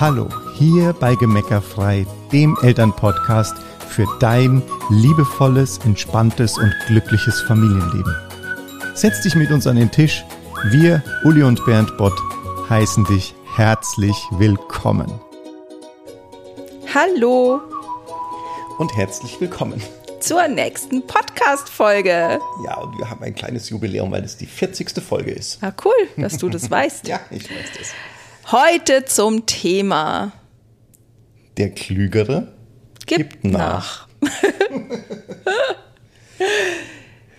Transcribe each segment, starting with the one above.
Hallo, hier bei Gemeckerfrei, dem Elternpodcast für dein liebevolles, entspanntes und glückliches Familienleben. Setz dich mit uns an den Tisch. Wir, Uli und Bernd Bott, heißen dich herzlich willkommen. Hallo Und herzlich willkommen. zur nächsten Podcast-Folge. Ja, und wir haben ein kleines Jubiläum, weil es die 40. Folge ist. Ah, cool, dass du das weißt. Ja, ich weiß das. Heute zum Thema Der Klügere Gibt, nach.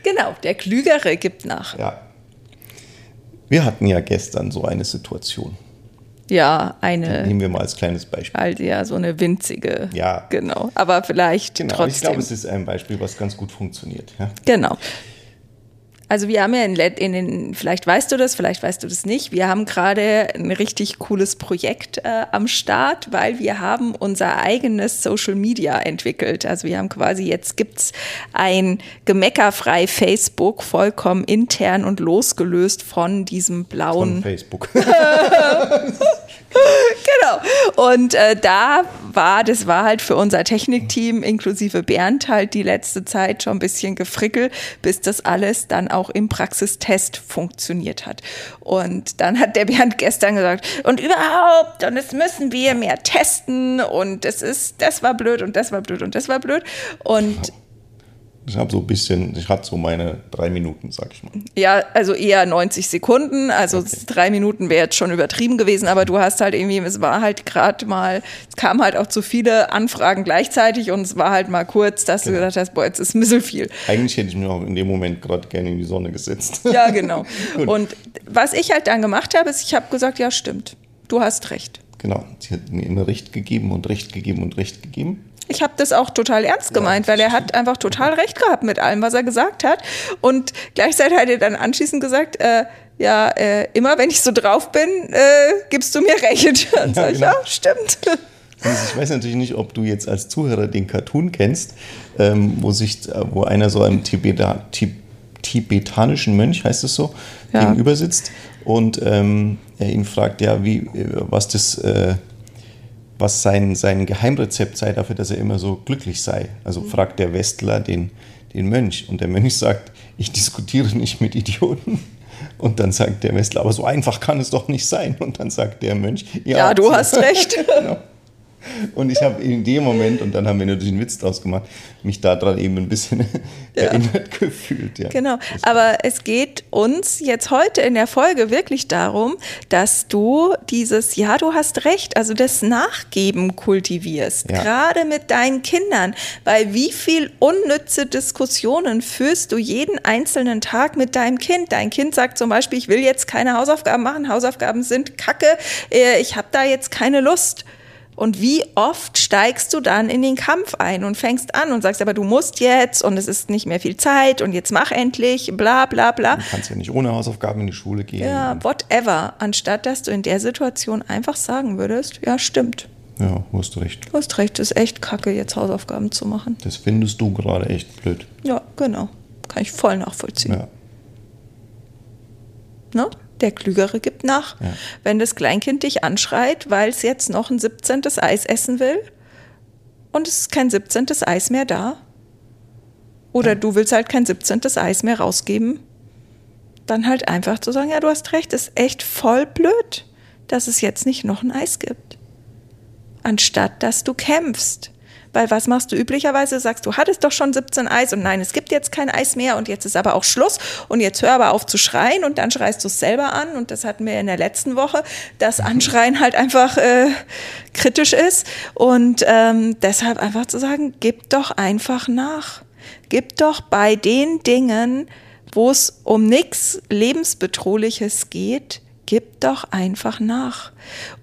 genau, der Klügere gibt nach. Ja. Wir hatten ja gestern so eine Situation. Ja, eine, Nehmen wir mal als kleines Beispiel. halt ja, so eine winzige. Ja. Genau, aber vielleicht Genau, ich trotzdem. glaube, es ist ein Beispiel, was ganz gut funktioniert. Ja? Genau. Also wir haben ja in, Let- in den, vielleicht weißt du das, vielleicht weißt du das nicht, wir haben gerade ein richtig cooles Projekt äh, am Start, weil wir haben unser eigenes Social Media entwickelt. Also wir haben quasi, jetzt gibt's ein gemeckerfrei Facebook, vollkommen intern und losgelöst von diesem Von blauen Facebook. Genau. Und äh, da war, das war halt für unser Technikteam inklusive Bernd halt die letzte Zeit schon ein bisschen gefrickelt, bis das alles dann auch im Praxistest funktioniert hat. Und dann hat der Bernd gestern gesagt, und überhaupt, und es müssen wir mehr testen und es ist, das war blöd und das war blöd und das war blöd. Und Ich habe so ein bisschen, ich hatte so meine drei Minuten, sag ich mal. Ja, also eher 90 Sekunden. Also drei Minuten wäre jetzt schon übertrieben gewesen, aber du hast halt irgendwie, es war halt gerade mal, es kamen halt auch zu viele Anfragen gleichzeitig und es war halt mal kurz, dass Genau. du gesagt hast, boah, jetzt ist ein bisschen viel. Eigentlich hätte ich mich auch in dem Moment gerade gerne in die Sonne gesetzt. Ja, genau. Und was ich halt dann gemacht habe, ist, ich habe gesagt, ja, stimmt, du hast recht. Genau, sie hat mir immer Recht gegeben und Recht gegeben und Recht gegeben. Ich habe das auch total ernst gemeint, weil er hat einfach total recht gehabt mit allem, was er gesagt hat. Und gleichzeitig hat er dann anschließend gesagt, äh, ja, äh, immer wenn ich so drauf bin, äh, gibst du mir recht. Und Ja, sag ich, genau. ja, stimmt. Also ich weiß natürlich nicht, ob du jetzt als Zuhörer den Cartoon kennst, ähm, wo sich, äh, wo einer so einem Tibeta, Tib, tibetanischen Mönch, heißt es so, Ja. gegenüber sitzt und ähm, er ihn fragt, ja, wie, äh, was das, äh, was sein, sein Geheimrezept sei dafür, dass er immer so glücklich sei. Also fragt der Westler den, den Mönch und der Mönch sagt, ich diskutiere nicht mit Idioten. Und dann sagt der Westler, aber so einfach kann es doch nicht sein. Und dann sagt der Mönch, ja, Ja, du hast recht. Genau. Und ich habe in dem Moment, und dann haben wir natürlich einen Witz draus gemacht, mich daran eben ein bisschen erinnert gefühlt. Ja. Genau. Aber es geht uns jetzt heute in der Folge wirklich darum, dass du dieses, ja, du hast recht, also das Nachgeben kultivierst. Ja. Gerade mit deinen Kindern. Weil wie viel unnütze Diskussionen führst du jeden einzelnen Tag mit deinem Kind? Dein Kind sagt zum Beispiel, ich will jetzt keine Hausaufgaben machen, Hausaufgaben sind kacke, äh, ich habe da jetzt keine Lust. Und wie oft steigst du dann in den Kampf ein und fängst an und sagst, aber du musst jetzt und es ist nicht mehr viel Zeit und jetzt mach endlich, bla bla bla. Du kannst ja nicht ohne Hausaufgaben in die Schule gehen. Ja, whatever. Anstatt dass du in der Situation einfach sagen würdest, ja, stimmt. Ja, hast du recht. Du hast recht, ist echt kacke, jetzt Hausaufgaben zu machen. Das findest du gerade echt blöd. Ja, genau. Kann ich voll nachvollziehen. Ja. Ne? Der Klügere gibt nach. Ja. Wenn das Kleinkind dich anschreit, weil es jetzt noch ein 17. Eis essen will und es ist kein 17. Eis mehr da, oder du willst halt kein 17. Eis mehr rausgeben, dann halt einfach zu sagen, ja, du hast recht, ist echt voll blöd, dass es jetzt nicht noch ein Eis gibt. Anstatt dass du kämpfst. Weil was machst du üblicherweise? Sagst du, hattest doch schon 17 Eis und nein, es gibt jetzt kein Eis mehr und jetzt ist aber auch Schluss und jetzt hör aber auf zu schreien und dann schreist du es selber an und das hatten wir in der letzten Woche, dass Anschreien halt einfach äh, kritisch ist und ähm, deshalb einfach zu sagen, gib doch einfach nach. Gib doch bei den Dingen, wo es um nichts lebensbedrohliches geht, gib doch einfach nach.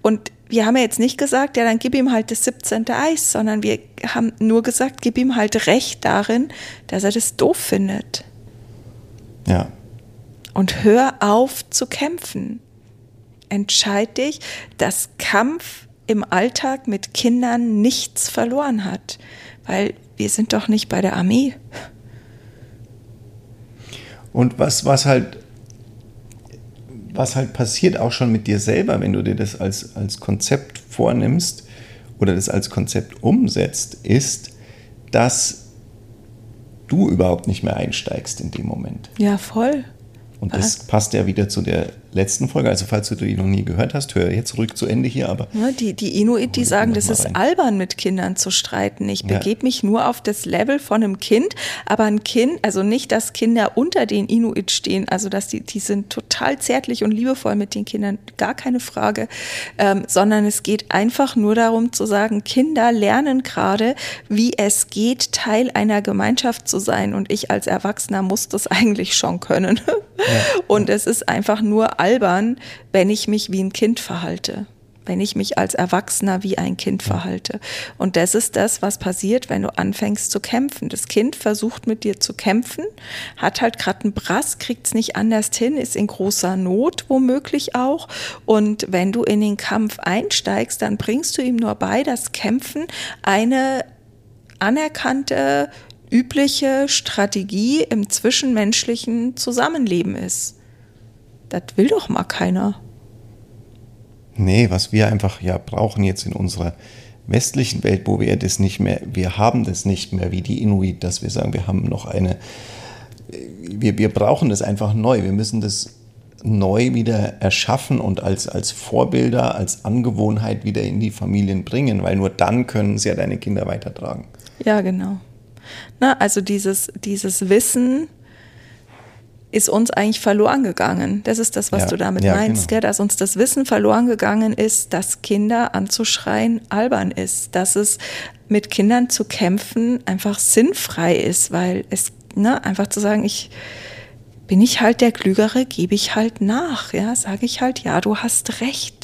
Und wir haben ja jetzt nicht gesagt, ja, dann gib ihm halt das 17. Eis, sondern wir haben nur gesagt, gib ihm halt Recht darin, dass er das doof findet. Ja. Und hör auf zu kämpfen. Entscheid dich, dass Kampf im Alltag mit Kindern nichts verloren hat. Weil wir sind doch nicht bei der Armee. Und was, was halt was halt passiert auch schon mit dir selber, wenn du dir das als, als Konzept vornimmst oder das als Konzept umsetzt, ist, dass du überhaupt nicht mehr einsteigst in dem Moment. Ja, voll. Und das passt ja wieder zu der letzten Folge. Also falls du die noch nie gehört hast, hör jetzt ruhig zu Ende hier. Aber ja, die, die Inuit, die sagen, das ist rein. albern, mit Kindern zu streiten. Ich begebe ja. mich nur auf das Level von einem Kind, aber ein Kind, also nicht, dass Kinder unter den Inuit stehen, also dass die, die sind total zärtlich und liebevoll mit den Kindern, gar keine Frage, ähm, sondern es geht einfach nur darum zu sagen, Kinder lernen gerade, wie es geht, Teil einer Gemeinschaft zu sein. Und ich als Erwachsener muss das eigentlich schon können. Und es ist einfach nur albern, wenn ich mich wie ein Kind verhalte wenn ich mich als Erwachsener wie ein Kind verhalte. Und das ist das, was passiert, wenn du anfängst zu kämpfen. Das Kind versucht mit dir zu kämpfen, hat halt gerade einen Brass, kriegt es nicht anders hin, ist in großer Not womöglich auch. Und wenn du in den Kampf einsteigst, dann bringst du ihm nur bei, dass Kämpfen eine anerkannte übliche Strategie im zwischenmenschlichen Zusammenleben ist. Das will doch mal keiner. Nee, was wir einfach ja brauchen jetzt in unserer westlichen Welt, wo wir das nicht mehr, wir haben das nicht mehr wie die Inuit, dass wir sagen, wir haben noch eine, wir, wir brauchen das einfach neu. Wir müssen das neu wieder erschaffen und als, als Vorbilder, als Angewohnheit wieder in die Familien bringen, weil nur dann können sie ja deine Kinder weitertragen. Ja, genau. Na, also dieses, dieses Wissen ist uns eigentlich verloren gegangen. Das ist das, was ja, du damit ja, meinst, genau. dass uns das Wissen verloren gegangen ist, dass Kinder anzuschreien albern ist, dass es mit Kindern zu kämpfen einfach sinnfrei ist, weil es ne, einfach zu sagen, ich bin ich halt der Klügere, gebe ich halt nach, ja, sage ich halt, ja, du hast recht.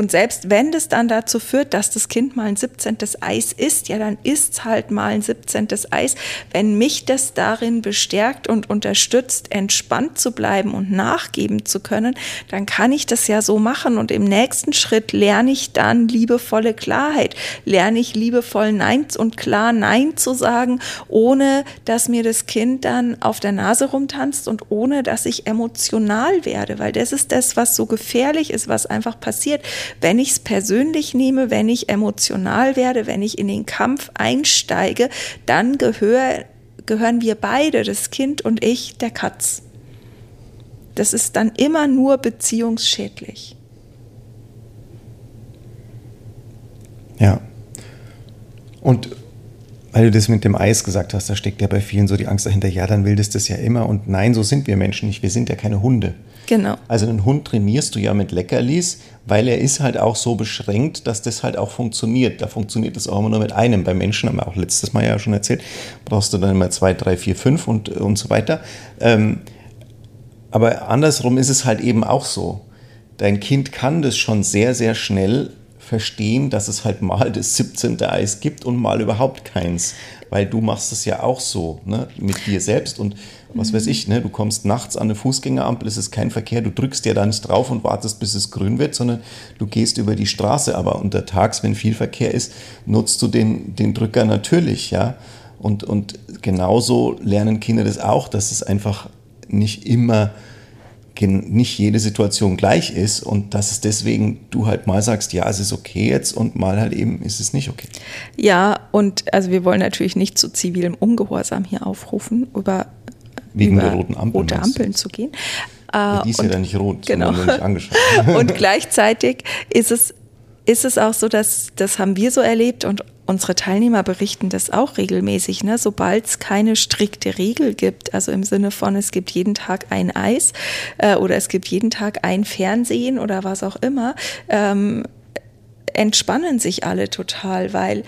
Und selbst wenn das dann dazu führt, dass das Kind mal ein 17. Eis isst, ja, dann isst es halt mal ein 17. Eis. Wenn mich das darin bestärkt und unterstützt, entspannt zu bleiben und nachgeben zu können, dann kann ich das ja so machen. Und im nächsten Schritt lerne ich dann liebevolle Klarheit, lerne ich liebevoll Nein und klar Nein zu sagen, ohne dass mir das Kind dann auf der Nase rumtanzt und ohne dass ich emotional werde, weil das ist das, was so gefährlich ist, was einfach passiert wenn ich es persönlich nehme, wenn ich emotional werde, wenn ich in den Kampf einsteige, dann gehör, gehören wir beide, das Kind und ich, der Katz. Das ist dann immer nur beziehungsschädlich. Ja. Und weil du das mit dem Eis gesagt hast, da steckt ja bei vielen so die Angst dahinter, ja, dann will das das ja immer. Und nein, so sind wir Menschen nicht. Wir sind ja keine Hunde. Genau. Also einen Hund trainierst du ja mit Leckerlis, weil er ist halt auch so beschränkt, dass das halt auch funktioniert. Da funktioniert das auch immer nur mit einem. Bei Menschen haben wir auch letztes Mal ja schon erzählt, brauchst du dann immer zwei, drei, vier, fünf und, und so weiter. Ähm, aber andersrum ist es halt eben auch so. Dein Kind kann das schon sehr, sehr schnell verstehen, dass es halt mal das 17. Eis gibt und mal überhaupt keins. Weil du machst es ja auch so, ne, mit dir selbst und was weiß ich, ne, du kommst nachts an eine Fußgängerampel, es ist kein Verkehr, du drückst ja da nicht drauf und wartest, bis es grün wird, sondern du gehst über die Straße. Aber untertags, wenn viel Verkehr ist, nutzt du den, den Drücker natürlich, ja. Und, und genauso lernen Kinder das auch, dass es einfach nicht immer nicht jede Situation gleich ist und dass es deswegen du halt mal sagst, ja, es ist okay jetzt und mal halt eben ist es nicht okay. Ja, und also wir wollen natürlich nicht zu zivilem Ungehorsam hier aufrufen, über, Wegen über der roten Ampel, rote Ampeln zu gehen. Ja, die ist und, ja dann nicht rot, genau. nicht angeschaut. und gleichzeitig ist es, ist es auch so, dass das haben wir so erlebt und unsere Teilnehmer berichten das auch regelmäßig, ne? sobald es keine strikte Regel gibt, also im Sinne von, es gibt jeden Tag ein Eis äh, oder es gibt jeden Tag ein Fernsehen oder was auch immer, ähm, entspannen sich alle total, weil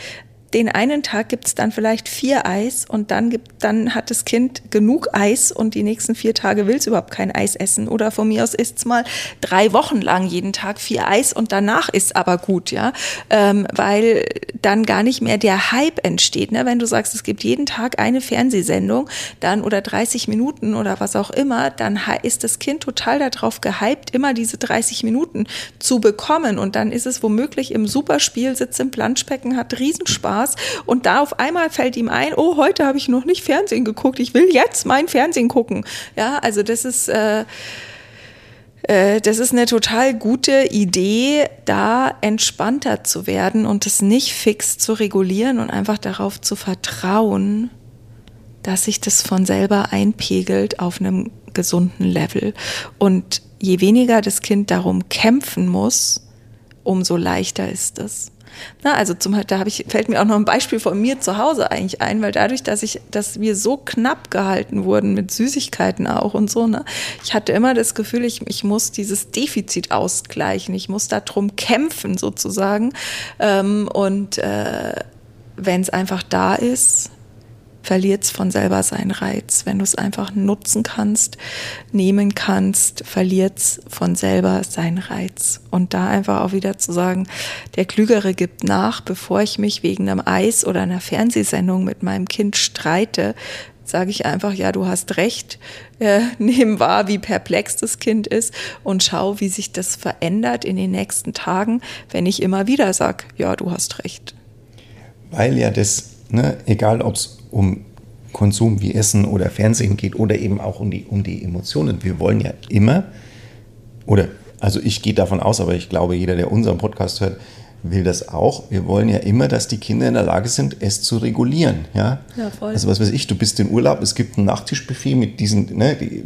den einen Tag gibt es dann vielleicht vier Eis und dann, gibt, dann hat das Kind genug Eis und die nächsten vier Tage will es überhaupt kein Eis essen. Oder von mir aus isst es mal drei Wochen lang jeden Tag vier Eis und danach ist aber gut, ja. Ähm, weil dann gar nicht mehr der Hype entsteht. Ne? Wenn du sagst, es gibt jeden Tag eine Fernsehsendung, dann oder 30 Minuten oder was auch immer, dann ist das Kind total darauf gehypt, immer diese 30 Minuten zu bekommen. Und dann ist es womöglich im Superspiel, sitzt im Planschbecken, hat Riesenspaß Spaß. Und da auf einmal fällt ihm ein, oh, heute habe ich noch nicht Fernsehen geguckt, ich will jetzt mein Fernsehen gucken. Ja, also das ist, äh, äh, das ist eine total gute Idee, da entspannter zu werden und es nicht fix zu regulieren und einfach darauf zu vertrauen, dass sich das von selber einpegelt auf einem gesunden Level. Und je weniger das Kind darum kämpfen muss, umso leichter ist es. Na, also zum da habe ich, fällt mir auch noch ein Beispiel von mir zu Hause eigentlich ein, weil dadurch, dass ich, dass wir so knapp gehalten wurden mit Süßigkeiten auch und so, ne, ich hatte immer das Gefühl, ich, ich muss dieses Defizit ausgleichen, ich muss darum kämpfen sozusagen. Ähm, und äh, wenn es einfach da ist, verliert es von selber seinen Reiz. Wenn du es einfach nutzen kannst, nehmen kannst, verliert es von selber seinen Reiz. Und da einfach auch wieder zu sagen, der Klügere gibt nach, bevor ich mich wegen einem Eis oder einer Fernsehsendung mit meinem Kind streite, sage ich einfach, ja, du hast recht, äh, nehmen wahr, wie perplex das Kind ist und schau, wie sich das verändert in den nächsten Tagen, wenn ich immer wieder sage, ja, du hast recht. Weil ja das, ne, egal ob es um Konsum wie Essen oder Fernsehen geht oder eben auch um die, um die Emotionen. Wir wollen ja immer, oder also ich gehe davon aus, aber ich glaube, jeder, der unseren Podcast hört, will das auch. Wir wollen ja immer, dass die Kinder in der Lage sind, es zu regulieren. Ja, ja voll. Also was weiß ich, du bist in Urlaub, es gibt ein Nachttischbuffet mit diesen, ne, die,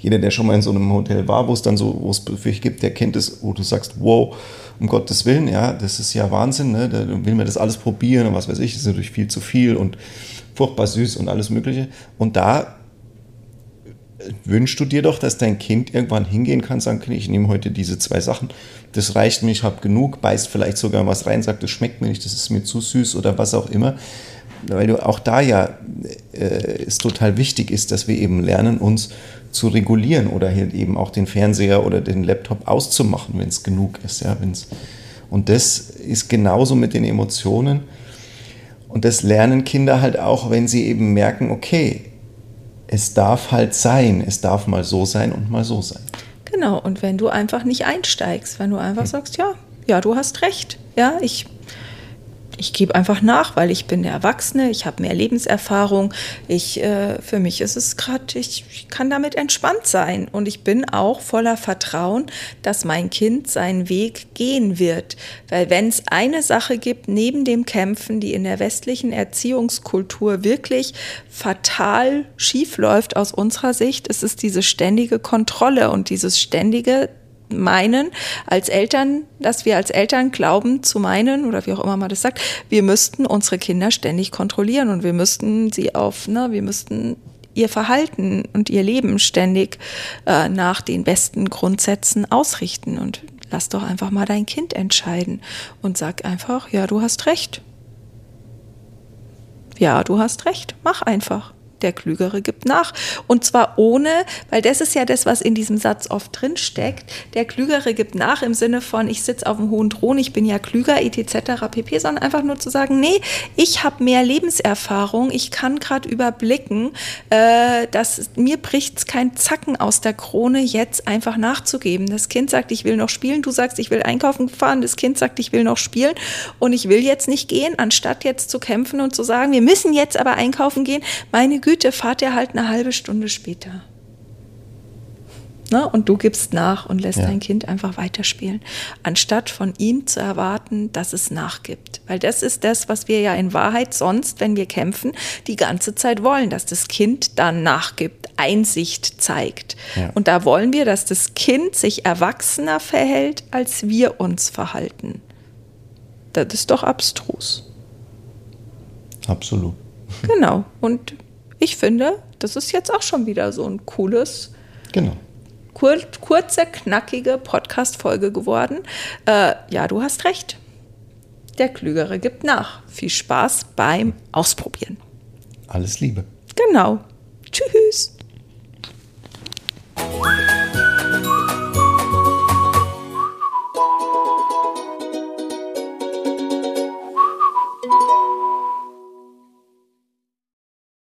jeder, der schon mal in so einem Hotel war, wo es dann so, wo es Buffet gibt, der kennt es, wo du sagst, wow, um Gottes Willen, ja, das ist ja Wahnsinn, ne, da will man das alles probieren und was weiß ich, das ist natürlich viel zu viel und furchtbar süß und alles Mögliche. Und da wünschst du dir doch, dass dein Kind irgendwann hingehen kann, sagen kann, ich nehme heute diese zwei Sachen, das reicht mir, ich habe genug, beißt vielleicht sogar was rein, sagt, das schmeckt mir nicht, das ist mir zu süß oder was auch immer. Weil du auch da ja äh, es total wichtig ist, dass wir eben lernen, uns zu regulieren oder eben auch den Fernseher oder den Laptop auszumachen, wenn es genug ist. Ja, wenn's, und das ist genauso mit den Emotionen und das lernen Kinder halt auch, wenn sie eben merken, okay, es darf halt sein, es darf mal so sein und mal so sein. Genau, und wenn du einfach nicht einsteigst, wenn du einfach hm. sagst, ja, ja, du hast recht, ja, ich ich gebe einfach nach, weil ich bin der Erwachsene, ich habe mehr Lebenserfahrung. Ich, äh, für mich ist es gerade, ich, ich, kann damit entspannt sein. Und ich bin auch voller Vertrauen, dass mein Kind seinen Weg gehen wird. Weil wenn es eine Sache gibt, neben dem Kämpfen, die in der westlichen Erziehungskultur wirklich fatal schief läuft aus unserer Sicht, ist es diese ständige Kontrolle und dieses ständige meinen als Eltern, dass wir als Eltern glauben zu meinen oder wie auch immer man das sagt, wir müssten unsere Kinder ständig kontrollieren und wir müssten sie auf, ne, wir müssten ihr Verhalten und ihr Leben ständig äh, nach den besten Grundsätzen ausrichten. Und lass doch einfach mal dein Kind entscheiden und sag einfach, ja, du hast recht. Ja, du hast recht, mach einfach der Klügere gibt nach. Und zwar ohne, weil das ist ja das, was in diesem Satz oft drin steckt, der Klügere gibt nach im Sinne von, ich sitze auf dem hohen Thron, ich bin ja klüger, etc. pp, sondern einfach nur zu sagen, nee, ich habe mehr Lebenserfahrung, ich kann gerade überblicken, äh, dass mir bricht kein Zacken aus der Krone, jetzt einfach nachzugeben. Das Kind sagt, ich will noch spielen, du sagst, ich will einkaufen fahren, das Kind sagt, ich will noch spielen und ich will jetzt nicht gehen, anstatt jetzt zu kämpfen und zu sagen, wir müssen jetzt aber einkaufen gehen, meine Güte, Güte, fahrt ihr halt eine halbe Stunde später. Ne? Und du gibst nach und lässt ja. dein Kind einfach weiterspielen, anstatt von ihm zu erwarten, dass es nachgibt. Weil das ist das, was wir ja in Wahrheit sonst, wenn wir kämpfen, die ganze Zeit wollen, dass das Kind dann nachgibt, Einsicht zeigt. Ja. Und da wollen wir, dass das Kind sich erwachsener verhält, als wir uns verhalten. Das ist doch abstrus. Absolut. Genau. Und ich finde, das ist jetzt auch schon wieder so ein cooles, genau. kur kurze, knackige Podcast-Folge geworden. Äh, ja, du hast recht. Der Klügere gibt nach. Viel Spaß beim Ausprobieren. Alles Liebe. Genau.